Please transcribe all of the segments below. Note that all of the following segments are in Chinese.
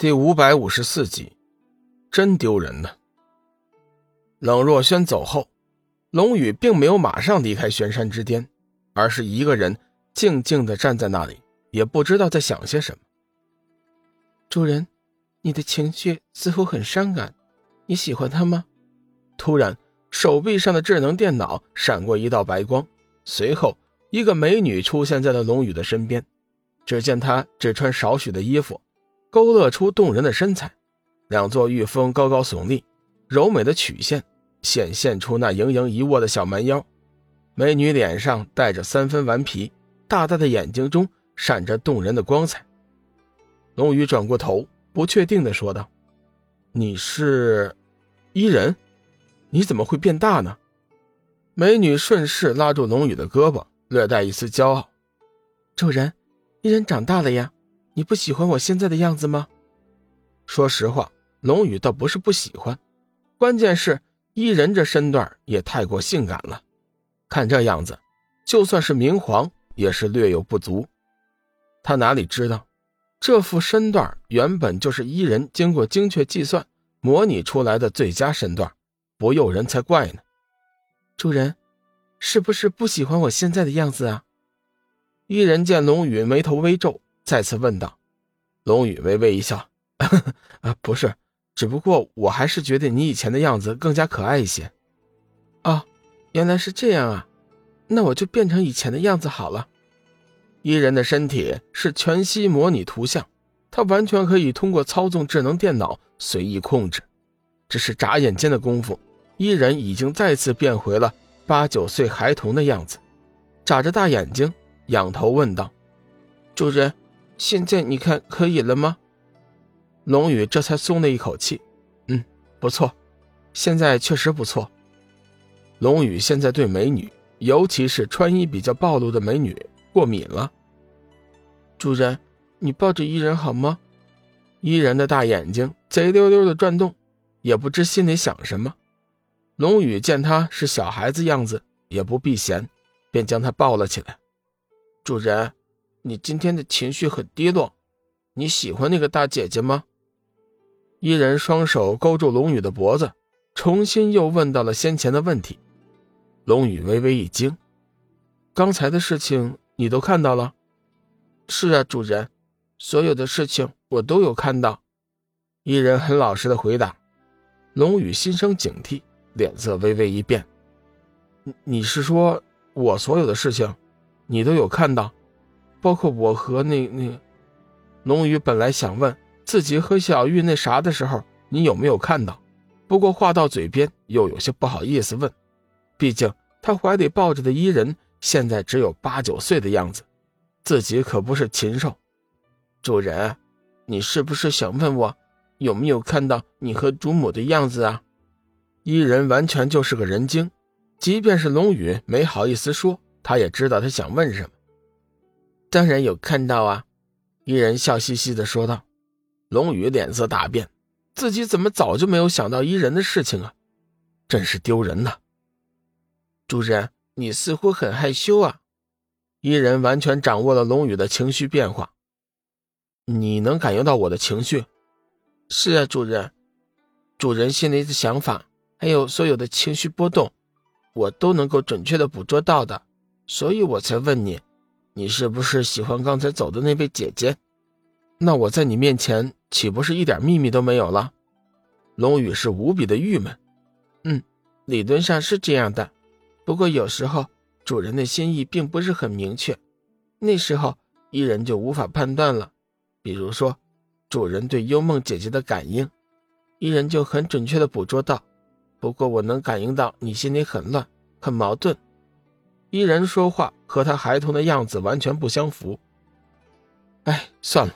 第五百五十四集，真丢人呢。冷若轩走后，龙宇并没有马上离开玄山之巅，而是一个人静静的站在那里，也不知道在想些什么。主人，你的情绪似乎很伤感，你喜欢他吗？突然，手臂上的智能电脑闪过一道白光，随后一个美女出现在了龙宇的身边。只见她只穿少许的衣服。勾勒出动人的身材，两座玉峰高高耸立，柔美的曲线显现出那盈盈一握的小蛮腰。美女脸上带着三分顽皮，大大的眼睛中闪着动人的光彩。龙宇转过头，不确定的说道：“你是伊人？你怎么会变大呢？”美女顺势拉住龙宇的胳膊，略带一丝骄傲：“主人，伊人长大了呀。”你不喜欢我现在的样子吗？说实话，龙宇倒不是不喜欢，关键是伊人这身段也太过性感了。看这样子，就算是明皇也是略有不足。他哪里知道，这副身段原本就是伊人经过精确计算模拟出来的最佳身段，不诱人才怪呢。主人，是不是不喜欢我现在的样子啊？伊人见龙宇眉头微皱。再次问道，龙宇微微一笑：“ 啊，不是，只不过我还是觉得你以前的样子更加可爱一些。”哦，原来是这样啊，那我就变成以前的样子好了。伊人的身体是全息模拟图像，他完全可以通过操纵智能电脑随意控制。只是眨眼间的功夫，伊人已经再次变回了八九岁孩童的样子，眨着大眼睛，仰头问道：“主人。”现在你看可以了吗？龙宇这才松了一口气。嗯，不错，现在确实不错。龙宇现在对美女，尤其是穿衣比较暴露的美女过敏了。主人，你抱着伊人好吗？伊人的大眼睛贼溜溜的转动，也不知心里想什么。龙宇见他是小孩子样子，也不避嫌，便将他抱了起来。主人。你今天的情绪很低落，你喜欢那个大姐姐吗？伊人双手勾住龙宇的脖子，重新又问到了先前的问题。龙宇微微一惊：“刚才的事情你都看到了？”“是啊，主人，所有的事情我都有看到。”伊人很老实的回答。龙宇心生警惕，脸色微微一变：“你你是说我所有的事情，你都有看到？”包括我和那那，龙宇本来想问自己和小玉那啥的时候，你有没有看到？不过话到嘴边又有些不好意思问，毕竟他怀里抱着的伊人现在只有八九岁的样子，自己可不是禽兽。主人，你是不是想问我有没有看到你和主母的样子啊？伊人完全就是个人精，即便是龙宇没好意思说，他也知道他想问什么。当然有看到啊，伊人笑嘻嘻的说道。龙宇脸色大变，自己怎么早就没有想到伊人的事情啊？真是丢人呐！主人，你似乎很害羞啊。伊人完全掌握了龙宇的情绪变化。你能感应到我的情绪？是啊，主人。主人心里的想法，还有所有的情绪波动，我都能够准确的捕捉到的，所以我才问你。你是不是喜欢刚才走的那位姐姐？那我在你面前岂不是一点秘密都没有了？龙宇是无比的郁闷。嗯，理论上是这样的，不过有时候主人的心意并不是很明确，那时候伊人就无法判断了。比如说，主人对幽梦姐姐的感应，伊人就很准确的捕捉到。不过我能感应到你心里很乱，很矛盾。伊人说话和他孩童的样子完全不相符。哎，算了，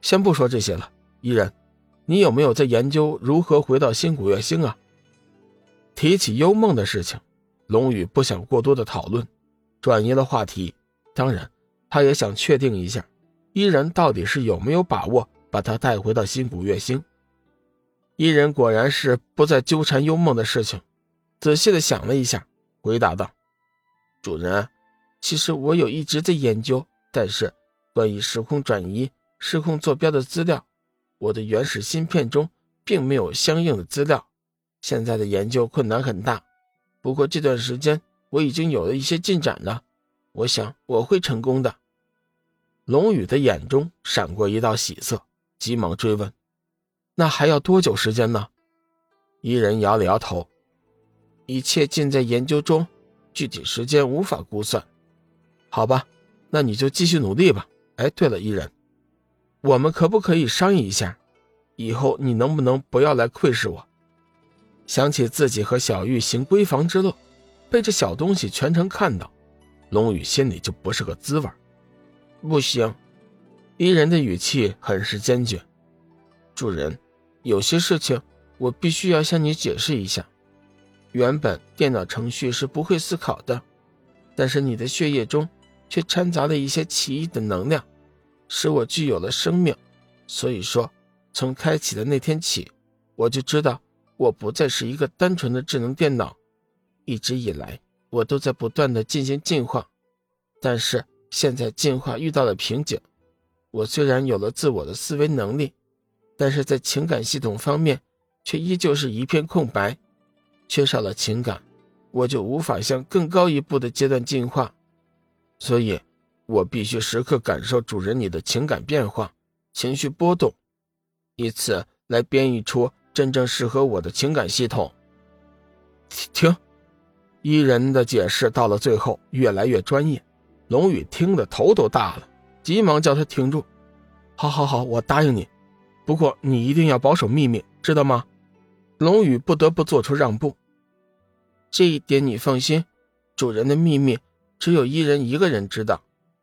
先不说这些了。伊人，你有没有在研究如何回到新古月星啊？提起幽梦的事情，龙宇不想过多的讨论，转移了话题。当然，他也想确定一下，伊人到底是有没有把握把他带回到新古月星。伊人果然是不再纠缠幽梦的事情，仔细的想了一下，回答道。主人，其实我有一直在研究，但是关于时空转移、时空坐标的资料，我的原始芯片中并没有相应的资料，现在的研究困难很大。不过这段时间我已经有了一些进展了，我想我会成功的。龙宇的眼中闪过一道喜色，急忙追问：“那还要多久时间呢？”伊人摇了摇头：“一切尽在研究中，具体时间无法估算。”好吧，那你就继续努力吧。哎，对了，伊人，我们可不可以商议一下？以后你能不能不要来窥视我？想起自己和小玉行闺房之乐，被这小东西全程看到，龙宇心里就不是个滋味。不行，伊人的语气很是坚决。主人，有些事情我必须要向你解释一下。原本电脑程序是不会思考的，但是你的血液中。却掺杂了一些奇异的能量，使我具有了生命。所以说，从开启的那天起，我就知道我不再是一个单纯的智能电脑。一直以来，我都在不断的进行进化，但是现在进化遇到了瓶颈。我虽然有了自我的思维能力，但是在情感系统方面却依旧是一片空白。缺少了情感，我就无法向更高一步的阶段进化。所以，我必须时刻感受主人你的情感变化、情绪波动，以此来编译出真正适合我的情感系统。停！伊人的解释到了最后越来越专业，龙宇听得头都大了，急忙叫他停住。好，好，好，我答应你，不过你一定要保守秘密，知道吗？龙宇不得不做出让步。这一点你放心，主人的秘密。只有一人一个人知道，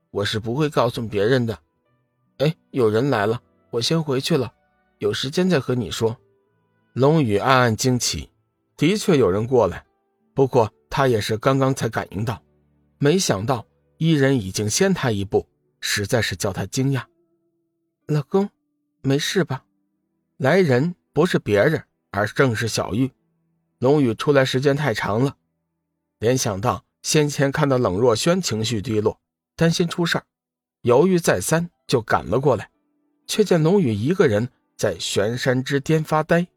我是不会告诉别人的。哎，有人来了，我先回去了，有时间再和你说。龙宇暗暗惊奇，的确有人过来，不过他也是刚刚才感应到，没想到伊人已经先他一步，实在是叫他惊讶。老公，没事吧？来人不是别人，而正是小玉。龙宇出来时间太长了，联想到。先前看到冷若萱情绪低落，担心出事儿，犹豫再三，就赶了过来，却见龙宇一个人在悬山之巅发呆。